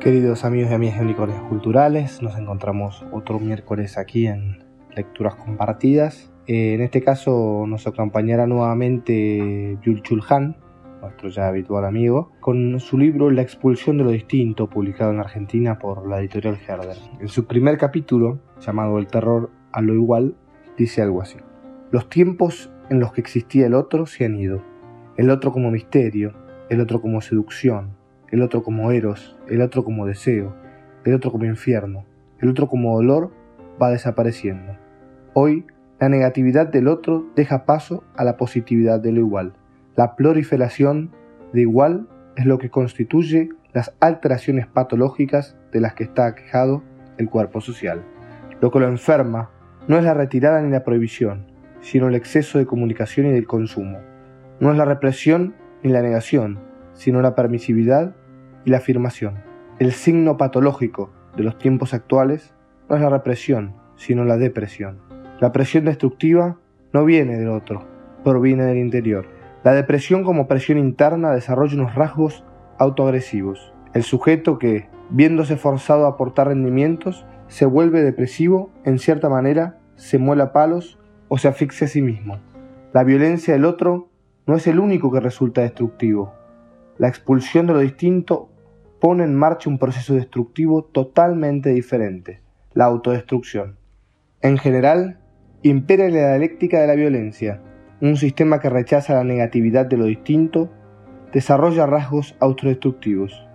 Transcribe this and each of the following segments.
Queridos amigos y amigas de Unicornios Culturales, nos encontramos otro miércoles aquí en Lecturas Compartidas. Eh, en este caso nos acompañará nuevamente Yul Chulhan, nuestro ya habitual amigo, con su libro La expulsión de lo distinto, publicado en Argentina por la editorial Herder. En su primer capítulo, llamado El terror a lo igual, dice algo así. Los tiempos en los que existía el otro se han ido. El otro como misterio, el otro como seducción, el otro como eros, el otro como deseo, el otro como infierno, el otro como dolor va desapareciendo. Hoy, la negatividad del otro deja paso a la positividad de lo igual. La proliferación de igual es lo que constituye las alteraciones patológicas de las que está aquejado el cuerpo social. Lo que lo enferma no es la retirada ni la prohibición, sino el exceso de comunicación y del consumo. No es la represión ni la negación, sino la permisividad y la afirmación. El signo patológico de los tiempos actuales no es la represión, sino la depresión. La presión destructiva no viene del otro, proviene del interior. La depresión como presión interna desarrolla unos rasgos autoagresivos. El sujeto que, viéndose forzado a aportar rendimientos, se vuelve depresivo, en cierta manera, se muela palos o se asfixia a sí mismo. La violencia del otro no es el único que resulta destructivo. La expulsión de lo distinto pone en marcha un proceso destructivo totalmente diferente, la autodestrucción. En general, impera la dialéctica de la violencia. Un sistema que rechaza la negatividad de lo distinto desarrolla rasgos autodestructivos.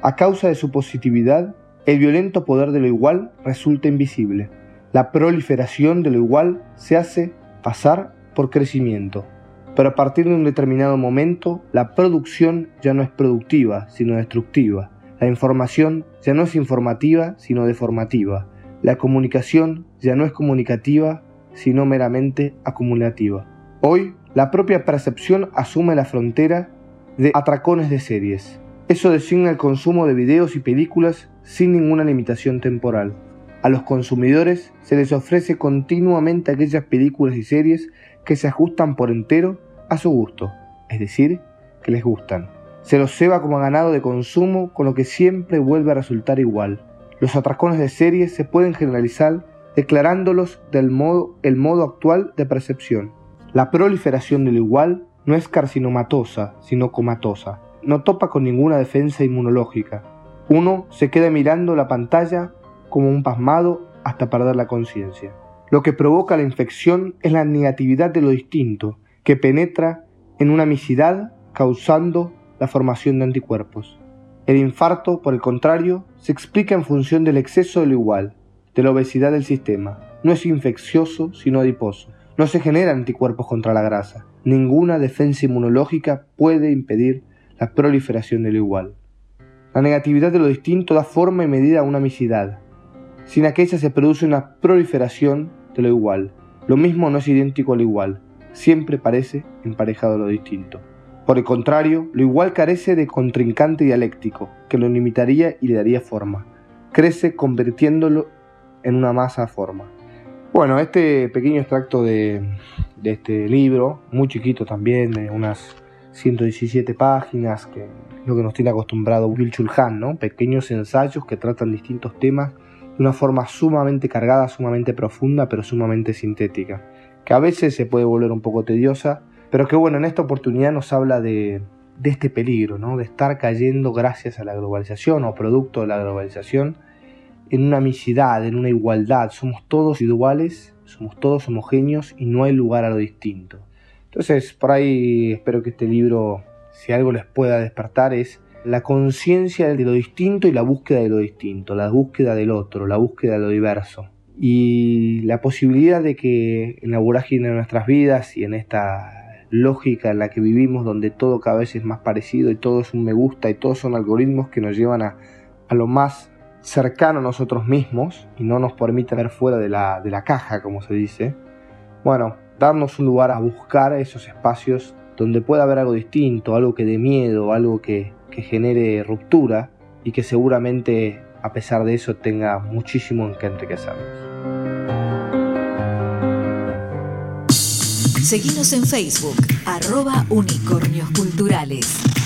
A causa de su positividad, el violento poder de lo igual resulta invisible. La proliferación de lo igual se hace pasar por crecimiento. Pero a partir de un determinado momento, la producción ya no es productiva, sino destructiva. La información ya no es informativa, sino deformativa. La comunicación ya no es comunicativa, sino meramente acumulativa. Hoy, la propia percepción asume la frontera de atracones de series. Eso designa el consumo de videos y películas sin ninguna limitación temporal. A los consumidores se les ofrece continuamente aquellas películas y series que se ajustan por entero a su gusto, es decir, que les gustan. Se los ceba como ganado de consumo, con lo que siempre vuelve a resultar igual. Los atracones de series se pueden generalizar declarándolos del modo, el modo actual de percepción. La proliferación de lo igual no es carcinomatosa, sino comatosa. No topa con ninguna defensa inmunológica. Uno se queda mirando la pantalla como un pasmado hasta perder la conciencia. Lo que provoca la infección es la negatividad de lo distinto, que penetra en una misidad causando la formación de anticuerpos. El infarto, por el contrario, se explica en función del exceso de lo igual, de la obesidad del sistema. No es infeccioso, sino adiposo. No se generan anticuerpos contra la grasa. Ninguna defensa inmunológica puede impedir la proliferación de lo igual. La negatividad de lo distinto da forma y medida a una misidad, sin aquella se produce una proliferación de lo igual. Lo mismo no es idéntico al igual, siempre parece emparejado a lo distinto. Por el contrario, lo igual carece de contrincante dialéctico, que lo limitaría y le daría forma. Crece convirtiéndolo en una masa forma. Bueno, este pequeño extracto de, este libro, muy chiquito también, de unas 117 páginas, que es lo que nos tiene acostumbrado Will Chulhan, ¿no? Pequeños ensayos que tratan distintos temas de una forma sumamente cargada, sumamente profunda, pero sumamente sintética, que a veces se puede volver un poco tediosa, pero que bueno, en esta oportunidad nos habla de, de este peligro, ¿no? de estar cayendo gracias a la globalización o producto de la globalización en una misidad, en una igualdad, somos todos iguales, somos todos homogéneos y no hay lugar a lo distinto. Entonces, por ahí espero que este libro, si algo les pueda despertar, es la conciencia de lo distinto y la búsqueda de lo distinto, la búsqueda del otro, la búsqueda de lo diverso. Y la posibilidad de que en la vorágine de nuestras vidas y en esta lógica en la que vivimos, donde todo cada vez es más parecido y todo es un me gusta y todos son algoritmos que nos llevan a, lo más cercano a nosotros mismos y no nos permiten ver fuera de la, de la caja, como se dice, bueno, darnos un lugar a buscar esos espacios donde pueda haber algo distinto, algo que dé miedo, algo que, que genere ruptura y que seguramente a pesar de eso tenga muchísimo en que enriquecernos. Seguimos en Facebook, arroba unicornios culturales.